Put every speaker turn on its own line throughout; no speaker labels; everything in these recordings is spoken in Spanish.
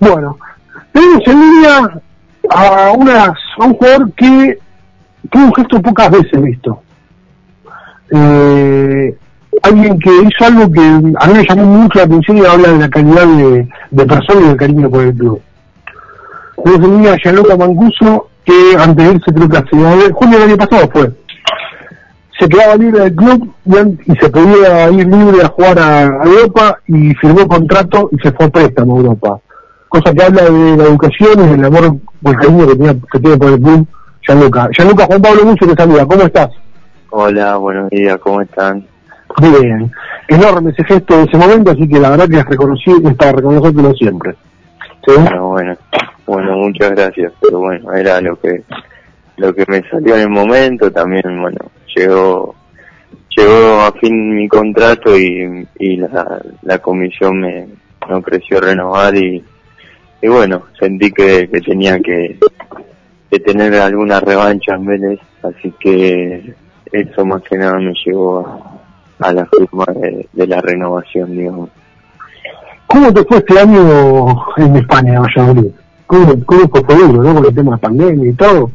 Bueno, tenemos en línea a, a un jugador que tuvo un gesto pocas veces visto. Eh, alguien que hizo algo que a mí me llamó mucho la atención y habla de la calidad de, de persona y del cariño por el club. Tenemos en línea a Gianluca Mancuso, que antes de irse creo que hace junio del año pasado fue. Se quedaba libre del club y, se podía ir libre a jugar a Europa y firmó contrato y se fue a préstamo a Europa. Cosa que habla de la educación y del amor por el que, tenía, que tiene por el club Gianluca. Gianluca, Juan Pablo Mucho te saluda. ¿Cómo estás?
Hola, buenos días, ¿cómo están?
Bien, enorme ese gesto de ese momento, así que la verdad que es, reconocido, es para reconocértelo siempre. ¿Sí?
Bueno, bueno, bueno, muchas gracias, pero bueno, era lo que lo que me salió en el momento, también, bueno, llegó llegó a fin mi contrato y, y la, la comisión me, me ofreció renovar y, y bueno, sentí que, que tenía que, que tener alguna revancha en Vélez, así que eso más que nada me llevó a, a la firma de, de la renovación, digamos.
¿Cómo te fue este año en España, Valladolid? ¿Cómo, cómo fue, fue duro, no? Con el tema de la pandemia y todo.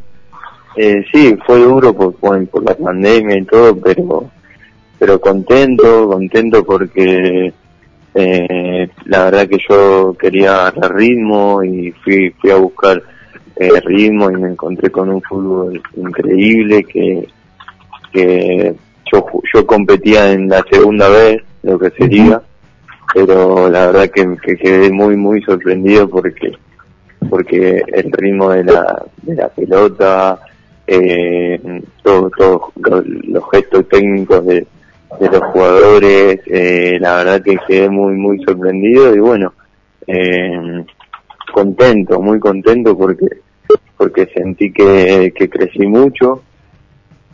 Eh, sí, fue duro por, por, por la pandemia y todo, pero pero contento, contento porque eh, la verdad que yo quería agarrar ritmo y fui fui a buscar eh, ritmo y me encontré con un fútbol increíble que que yo yo competía en la segunda vez, lo que sería, pero la verdad que, que quedé muy muy sorprendido porque porque el ritmo de la de la pelota eh, todos todo, lo- los gestos técnicos de, de los jugadores eh, la verdad que quedé muy muy sorprendido y bueno eh, contento muy contento porque porque sentí que, que crecí mucho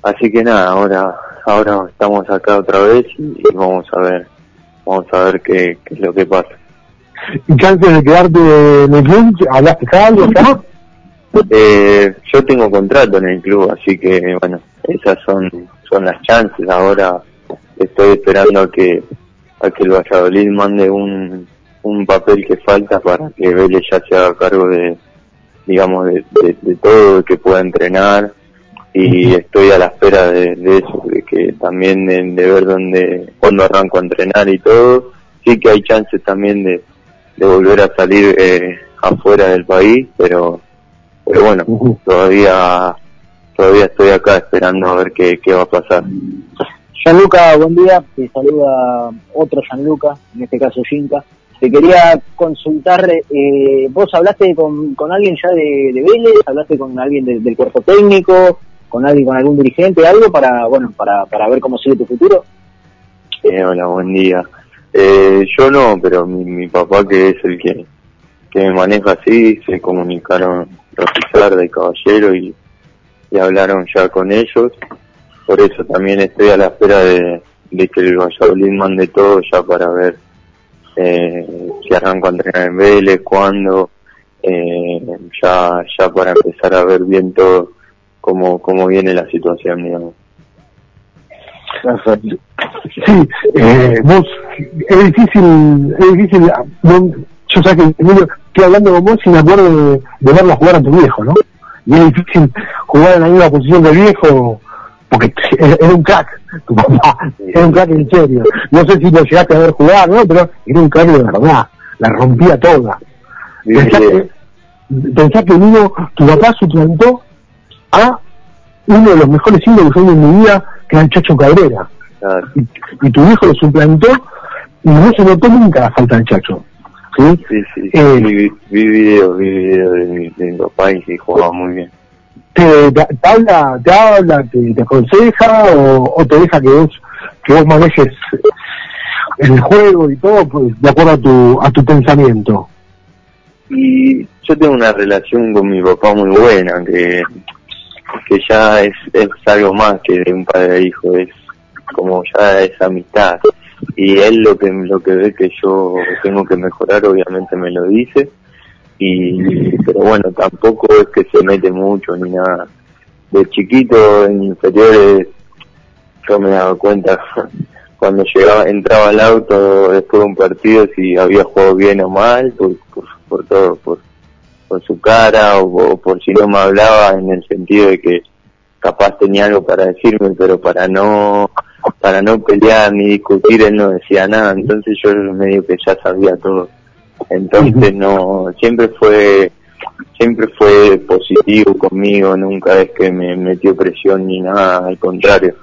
así que nada ahora ahora estamos acá otra vez y, vamos a ver vamos a ver qué, qué es lo que pasa
¿Y que antes de quedarte en el club, hablaste algo acá?
Eh, yo tengo contrato en el club, así que bueno, esas son son las chances. Ahora estoy esperando a que a que el Valladolid mande un un papel que falta para que Vélez ya se haga cargo de digamos de, de, de todo, de que pueda entrenar y estoy a la espera de, de eso, de que también de, de ver dónde cuándo arranco a entrenar y todo. Sí que hay chances también de, de volver a salir eh, afuera del país, pero pero bueno, todavía todavía estoy acá esperando a ver qué, qué va a pasar.
Gianluca, buen día. Te saluda otro Gianluca, en este caso Yinka. Te quería consultar, eh, vos hablaste con, con alguien ya de, de Vélez, hablaste con alguien de- del cuerpo técnico, con alguien, con algún dirigente, algo para, bueno, para, para ver cómo sigue tu futuro.
Eh, hola, buen día. Eh, yo no, pero mi, mi papá que es el que, que me maneja así, se comunicaron Rosizarda y Caballero y, y hablaron ya con ellos. Por eso también estoy a la espera de, que el Valladolid mande todo ya para ver eh, si arranco a entrenar en Vélez, cuándo, eh, ya, ya para empezar a ver bien todo cómo, cómo viene la situación, digamos.
Sí, eh, vos, es difícil, es difícil, ah, no- yo sé que estoy hablando con vos me acuerdo de, de verlo jugar a tu viejo, ¿no? Y es difícil jugar en la misma posición del viejo, porque era un crack, tu papá, era un crack en serio. No sé si lo llegaste a ver jugar, ¿no? Pero era un crack de verdad, la rompía toda. Pensá que, pensá que uno, tu papá suplantó a uno de los mejores ídolos que yo en mi vida, que era el Chacho Cabrera
Claro.
y, y tu hijo lo suplantó y no se notó nunca la falta del Chacho. ¿sí?
Sí, sí,
Eh,
vi, vi videos, vi videos de mi, de mi papá y sí, jugaba muy bien.
Te, te, habla, te habla, te, aconseja o, o te deja que vos, que vos manejes el juego y todo pues, de acuerdo a tu, a tu pensamiento.
y yo tengo una relación con mi papá muy buena, que, que ya es, es algo más que de un padre e hijo, es como ya es amistad. Y él lo que, lo que ve que yo tengo que mejorar, obviamente me lo dice. Y, pero bueno, tampoco es que se mete mucho ni nada. De chiquito, en inferiores, yo me daba cuenta cuando llegaba, entraba al auto después de un partido si había jugado bien o mal, por, por, todo, por, por su cara o, por si no me hablaba en el sentido de que capaz tenía algo para decirme, pero para no para no pelear ni discutir él no decía nada, entonces yo medio que ya sabía todo. Entonces no, siempre fue siempre fue positivo conmigo, nunca es que me metió presión ni nada, al contrario.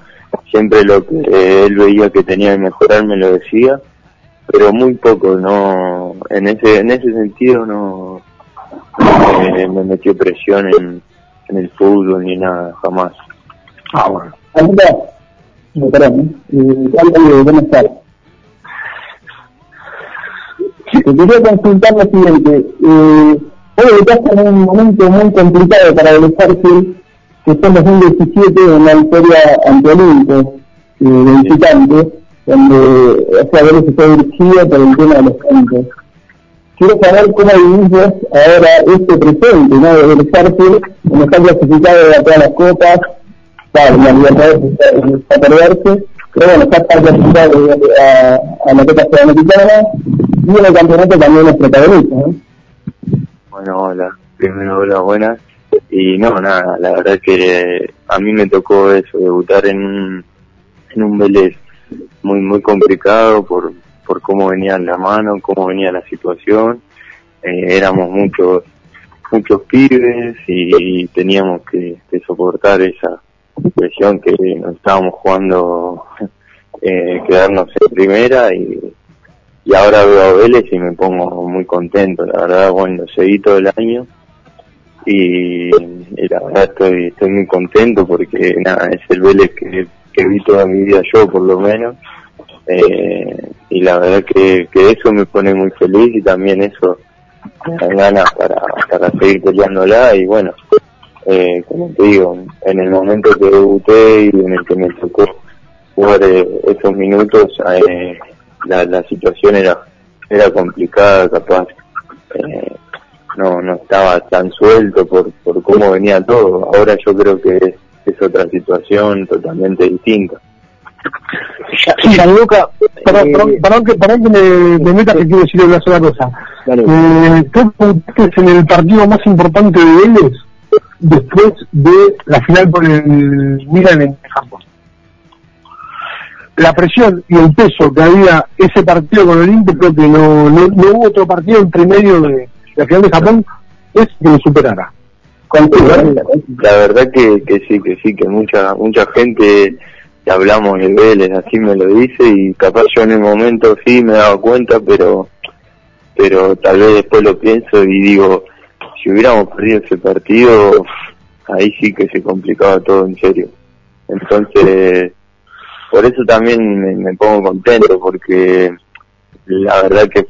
Siempre lo que él veía que tenía que mejorar me lo decía, pero muy poco, no, en ese, en ese sentido no me, me metió presión en, en el fútbol ni nada, jamás.
Ah, bueno.
Perdón, ¿eh? Te quería consultar lo siguiente. Eh, hoy estás en un momento muy complicado para el que fue en 2017 en la historia ante Olimpo, eh, de donde esa vez se fue dirigida por el tema de los campos. Quiero saber cómo vivís ahora este presente, ¿no? Del Starfield, donde está clasificado de todas las copas, claro, la libertad está perderse, pero bueno, está clasificado a, la Copa Sudamericana y en el campeonato también es protagonista, ¿no?
Bueno, hola, primero hola, buenas. Y no, nada, la verdad que a mí me tocó eso, debutar en un, en un Vélez muy, muy complicado por, por cómo venía la mano, cómo venía la situación. Eh, éramos muchos, muchos pibes y, teníamos que, que soportar esa presión que nos estábamos jugando eh, quedarnos en primera y, y ahora veo a Vélez y me pongo muy contento, la verdad, bueno, seguí todo el año y, la verdad estoy, estoy muy contento porque nada, es el Vélez que, que vi toda mi vida yo por lo menos. Eh, y la verdad que, que eso me pone muy feliz y también eso me ganas para, para seguir peleándola y bueno, eh, como te digo, en el momento que debuté y en el que me tocó jugar eh, esos minutos, eh, la, la situación era era complicada, capaz eh, no no estaba tan suelto por, por cómo venía todo. Ahora yo creo que es, es otra situación totalmente distinta.
Perdón,
Eh,
perdón, perdón que, perdón que me, me meta que quiero decirle una sola cosa.
Dale.
Eh, tú en el partido más importante de Vélez después de la final por el Milan en Japón. La presión y el peso que había ese partido con Olimpia, creo que no, no, no hubo otro partido entre medio de la final de Japón es que lo superara.
La verdad que, que sí, que sí, que mucha mucha gente que hablamos de Vélez así me lo dice y capaz yo en el momento sí me he dado cuenta, pero pero tal vez después lo pienso y digo, si hubiéramos perdido ese partido, ahí sí que se complicaba todo en serio. Entonces, por eso también me, pongo contento, porque la verdad que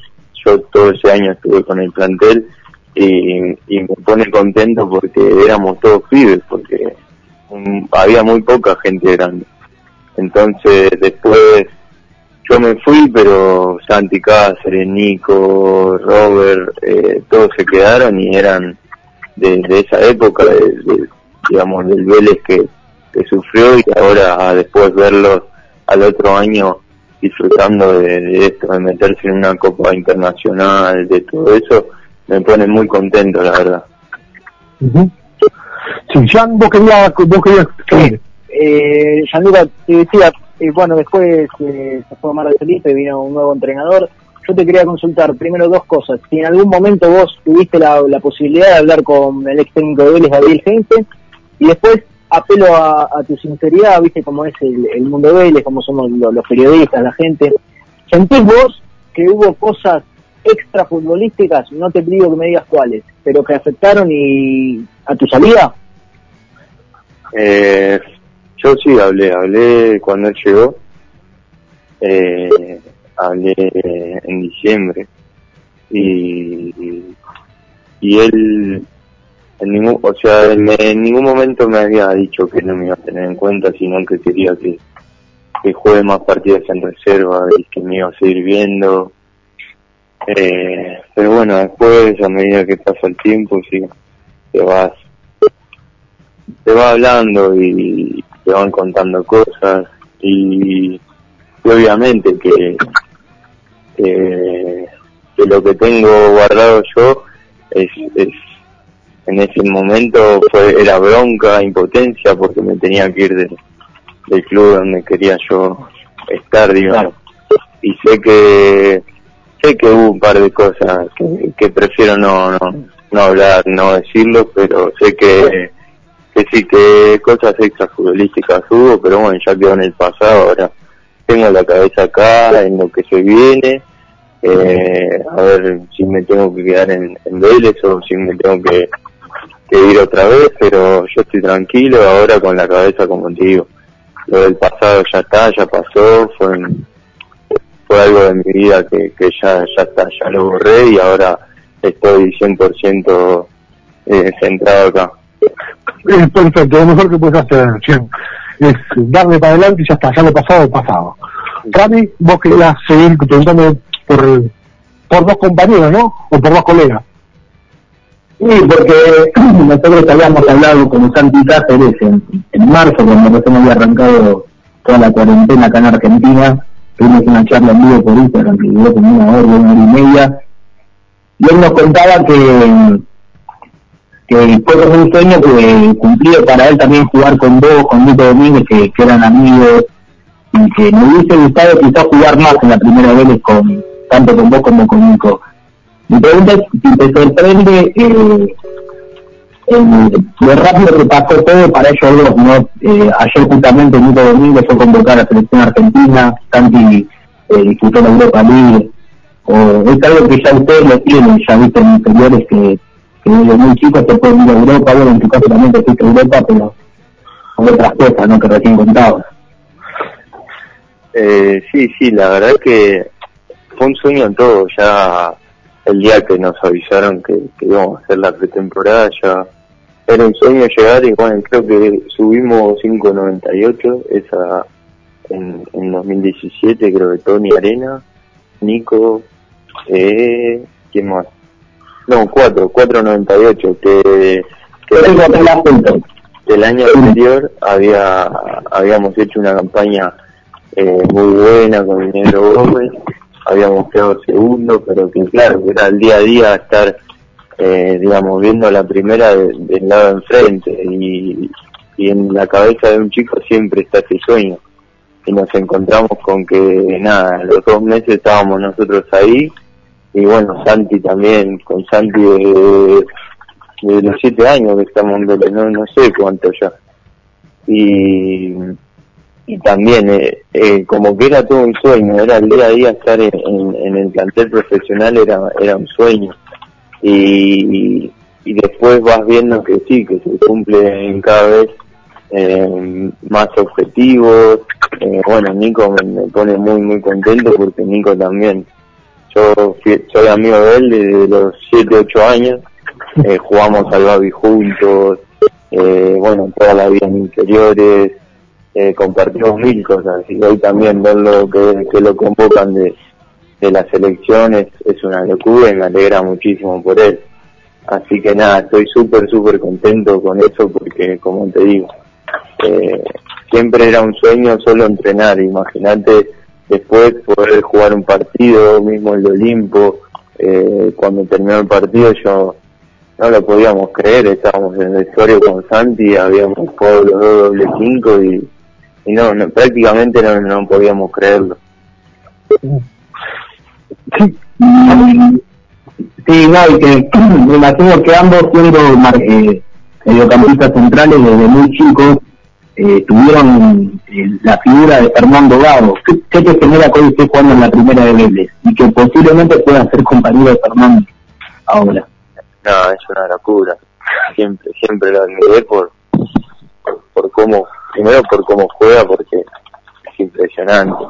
yo todo ese año estuve con el plantel y, y me pone contento porque éramos todos pibes, porque había muy poca gente grande. Entonces después yo me fui, pero Santi Cáceres, Nico, Robert, eh, todos se quedaron y eran de, de esa época, de, de, digamos, del Vélez que, que sufrió y ahora después verlos al otro año disfrutando de, de esto, de meterse en una copa internacional, de todo eso, me pone muy contento, la verdad.
Sí, Jan, vos querías, vos querías escribir.
Eh, Gianluca, te decía, eh, bueno, después eh, se fue Mar de Felipe, vino un nuevo entrenador. Yo te quería consultar primero dos cosas. Si en algún momento vos tuviste la, posibilidad de hablar con el ex técnico de Vélez, Gabriel Heinze, y después apelo a, tu sinceridad, viste cómo es el, mundo de Vélez, cómo somos lo- los periodistas, la gente. ¿Sentís vos que hubo cosas extra futbolísticas, no te pido que me digas cuáles, pero que afectaron y a tu salida?
Eh, yo sí hablé, hablé cuando él llegó, eh, hablé en diciembre y, y él en ningún, o sea, en, ningún momento me había dicho que no me iba a tener en cuenta, sino que quería que, que juegue más partidas en reserva y que me iba a seguir viendo. Eh, pero bueno, después, a medida que pasa el tiempo, sí, te vas, te va hablando y te van contando cosas y, obviamente que, que, lo que tengo guardado yo es, es en ese momento fue era bronca, impotencia, porque me tenía que ir del club donde quería yo estar, digamos. Y sé que sé que hubo un par de cosas que, prefiero no, no, no hablar, no decirlo, pero sé que, que sí que cosas extrafutbolísticas hubo, pero bueno, ya quedó en el pasado, ahora tengo la cabeza acá en lo que se viene, eh, a ver si me tengo que quedar en, en Vélez o si me tengo que ir otra vez, pero yo estoy tranquilo ahora con la cabeza como digo. Lo del pasado ya está, ya pasó, fue fue algo de mi vida que, que ya, ya está, ya lo borré y ahora estoy 100% eh, centrado acá.
Es perfecto, lo mejor que puedes hacer, es darle para adelante y ya está, ya lo pasado, pasado. Rami, vos querías seguir preguntando por, por dos compañeros, ¿no? O por dos colegas.
Sí, porque nosotros habíamos hablado con Santi Cáceres en, en marzo, cuando recién había arrancado toda la cuarentena acá en Argentina. Tuvimos una charla en vivo por Instagram que duró como una hora, una hora y media. Y él nos contaba que, que fue como un sueño que cumplió para él también jugar con vos, con Nico Domínguez, que, eran amigos, y que me hubiese gustado quizás jugar más en la primera vez con tanto con vos como con Nico. Mi pregunta es si te sorprende eh, lo rápido que pasó todo para ellos dos, ¿no? Eh, ayer justamente Nico Domingo fue convocado a la selección argentina, Santi eh, disputó la Europa League, o es algo que ya ustedes lo tienen, ya visto en inferiores que, que desde muy chicos se pueden ir a Europa, bueno, en tu caso también te fuiste a Europa, pero con otras cosas, ¿no? Que recién contabas.
Eh, sí, sí, la verdad que fue un sueño en todo, ya el día que nos avisaron que, íbamos a hacer la pretemporada ya era un sueño llegar y bueno, creo que subimos 5.98 esa en, en 2017, creo que Tony Arena, Nico, eh, ¿quién más? No, 4, 4.98, que, que el, año anterior había habíamos hecho una campaña eh, muy buena con el Negro Gómez habíamos quedado segundo, pero que claro, era el día a día estar, eh, digamos, viendo la primera del lado enfrente y, y en la cabeza de un chico siempre está ese sueño. Y nos encontramos con que, nada, los dos meses estábamos nosotros ahí y bueno, Santi también, con Santi de, los siete años que estamos en no, no sé cuánto ya. Y y también eh, eh, como que era todo un sueño, era el día a día estar en, el plantel profesional era, era un sueño y, y, después vas viendo que sí, que se cumplen cada vez eh, más objetivos, bueno, Nico me, pone muy muy contento porque Nico también, yo soy amigo de él desde los 7, 8 años, jugamos al Babi juntos, bueno, toda la vida en inferiores, eh, compartimos mil cosas y hoy también verlo que, que lo convocan de, de las elecciones es una locura y me alegra muchísimo por él. Así que nada, estoy súper, súper contento con eso porque, como te digo, eh, siempre era un sueño solo entrenar. Imagínate después poder jugar un partido, mismo el Olimpo, eh, cuando terminó el partido yo no lo podíamos creer, estábamos en el vestuario con Santi, habíamos jugado los dos doble cinco y no, prácticamente no, no podíamos creerlo.
Sí no, y que me imagino que ambos siendo eh, mediocampistas centrales desde muy chicos eh, tuvieron eh, la figura de Fernando Gago. ¿Qué, qué te genera que hoy esté jugando en la primera de Vélez? Y que posiblemente pueda ser compañero de Fernando ahora.
No, es una locura. Siempre, siempre lo admiré por, por, cómo primero por cómo juega, porque es impresionante,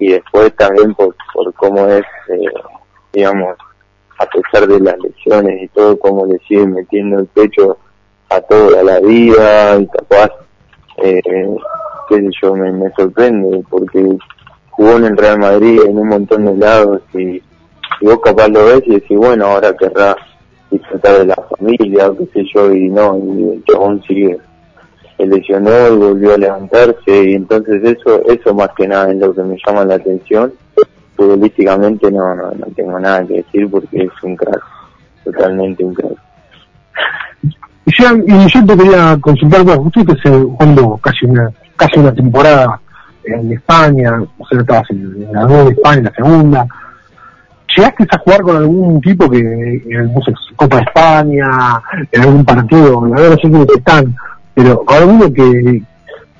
y después también por, por cómo es, eh, digamos, a pesar de las lesiones y todo, como le sigue metiendo el pecho a toda la vida y capaz, eh, qué sé yo, me, me sorprende porque jugó en el Real Madrid en un montón de lados y, y vos capaz lo ves y decís, bueno, ahora querrá disfrutar de la familia, qué sé yo, y no, y el chabón sigue, se lesionó y volvió a levantarse, y entonces eso, eso más que nada es lo que me llama la atención. Futbolísticamente no, no, no tengo nada que decir porque es un crack, totalmente un crack.
Y yo, y yo te quería consultar, bueno, usted que se jugando casi una, casi una temporada en España, o sea, estabas en, en la de España, en la segunda. ¿Llegaste a jugar con algún tipo que, en no Copa de España, en algún partido, verdad no sé quiénes están, pero alguno que,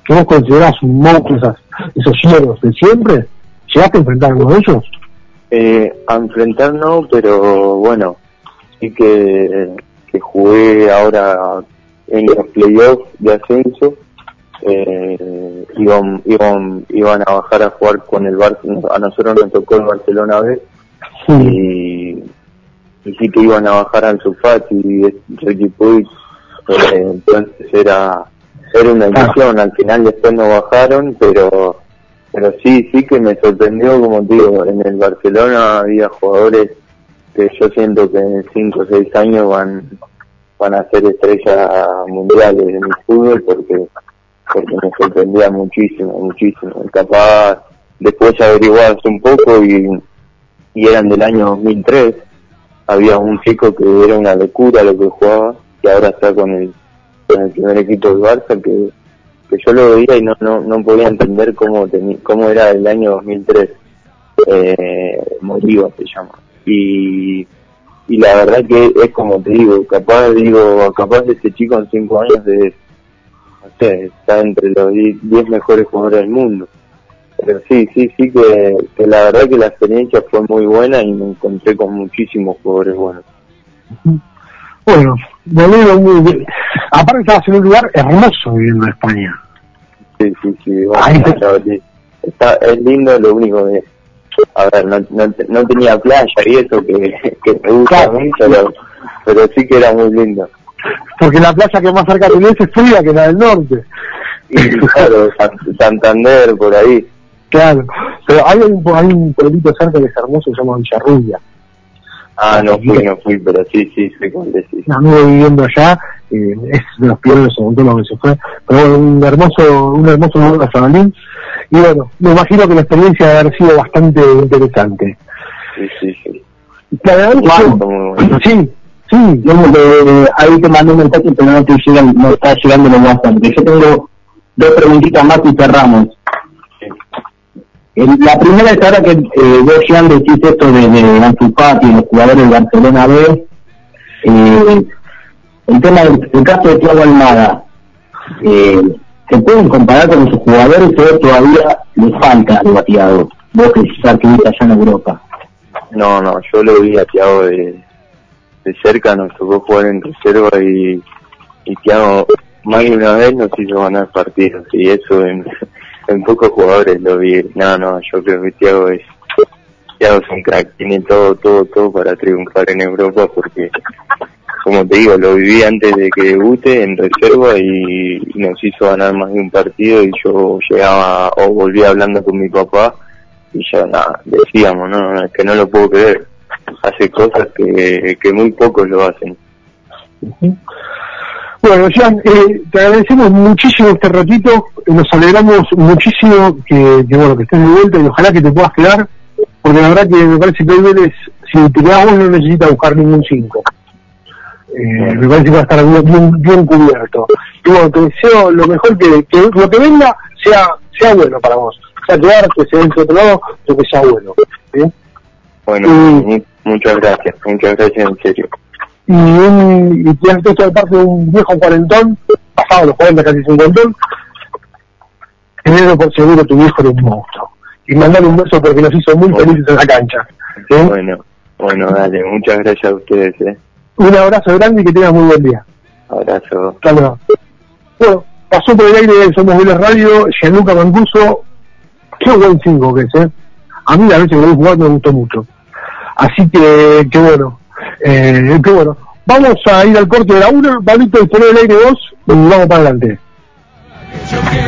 que vos considerás un monstruo, esas, esos hieros de siempre, ¿llegaste a enfrentar a de ellos?
Eh, a enfrentar no, pero bueno, sí que, que jugué ahora en los playoffs de ascenso. Eh, iban, iban, iban a bajar a jugar con el Bar a nosotros nos tocó el Barcelona B y, y sí que iban a bajar al Sufati y Ricky Puig, eh, entonces era, era una ilusión, al final después no bajaron, pero pero sí, sí que me sorprendió, como te digo, en el Barcelona había jugadores que yo siento que en 5 o 6 años van van a ser estrellas mundiales de mi fútbol porque porque me sorprendía muchísimo, muchísimo. Capaz después averiguabas un poco y, y eran del año 2003. Había un chico que era una locura lo que jugaba y ahora está con el, con el primer equipo del Barça que, que yo lo veía y no, no, no podía entender cómo, cómo era el año 2003. Eh, Moriba se llama. Y, y la verdad que es como te digo, capaz digo, capaz ese chico en cinco años de no sé, está entre los 10 mejores jugadores del mundo. Pero sí, sí, sí que, que la verdad que la experiencia fue muy buena y me encontré con muchísimos jugadores buenos.
Bueno, alegro muy bien. Aparte estabas en un lugar hermoso viviendo en España.
Sí, sí, sí. bueno, está, es lindo, lo único que, a ver, no, no, no tenía playa y eso que, que me gusta a mí, pero, pero sí que era muy lindo.
Porque la playa que más cerca tenés es fría que la del norte.
Y claro, San- Santander, por ahí.
Claro, pero hay un, hay un pueblito cerca que es hermoso que se llama Villarrubia.
Ah, no fui, no fui, pero sí, sí, sé cuál decís.
Un amigo viviendo allá, eh, es de los pioneros en todo lo que se fue. Pero bueno, un hermoso, un hermoso lugar de Sabalín. Y bueno, me imagino que la experiencia debe haber sido bastante interesante.
Sí, sí, sí.
Te agradezco.
Fue muy bueno.
Sí, sí,
ahí te mandé un mensaje, pero no te llega, no está llegando los WhatsApp. Porque yo tengo dos preguntitas más y cerramos. La primera es ahora que eh, vos, Jean, decís esto de, de y los jugadores del Barcelona B. Eh, el tema del el caso de Thiago Almada. Eh, ¿Se pueden comparar con esos jugadores o todavía les falta algo a Thiago? Vos que viste allá en Europa.
No, no, yo lo vi a Thiago de, de cerca, nos tocó jugar en reserva y, y Thiago más de una vez nos hizo ganar partidos y eso en, pocos jugadores lo vi. No, no, yo creo que Thiago es, Thiago es un crack, tiene todo, todo, todo para triunfar en Europa porque, como te digo, lo viví antes de que debute en reserva y, nos hizo ganar más de un partido y yo llegaba o volvía hablando con mi papá y ya nada, decíamos, no, es que no lo puedo creer. Hace cosas que, que muy pocos lo hacen.
Bueno, Jean, eh, te agradecemos muchísimo este ratito, nos alegramos muchísimo que, bueno que estés de vuelta y ojalá que te puedas quedar, porque la verdad que me parece que hoy Vélez, si te quedas vos no necesita buscar ningún 5. Eh, me parece que va a estar bien, cubierto. Y bueno, te deseo lo mejor que, que lo que venga sea sea bueno para vos. Sea quedarte, sea dentro de otro lado, pero que sea bueno. ¿eh?
Bueno, mu- muchas gracias, muchas gracias en serio.
y un y tienes esto de parte de un viejo cuarentón, pasado los 40, casi cincuentón, tenelo por seguro tu viejo era un monstruo. Y mandarle un beso porque nos hizo muy felices en la cancha.
Bueno, bueno, dale, muchas gracias a ustedes, eh.
Un abrazo grande y que tengas muy buen día.
Abrazo.
Hasta luego. Bueno, pasó por el aire de Somos Vélez Radio, Gianluca Mancuso, qué buen 5 que es, ¿eh? A mí la vez que lo vi jugar me gustó mucho. Así que, que bueno, Eh, que bueno, vamos a ir al corte de la 1, Pablito, el aire 2 y vamos para adelante.
Yo quiero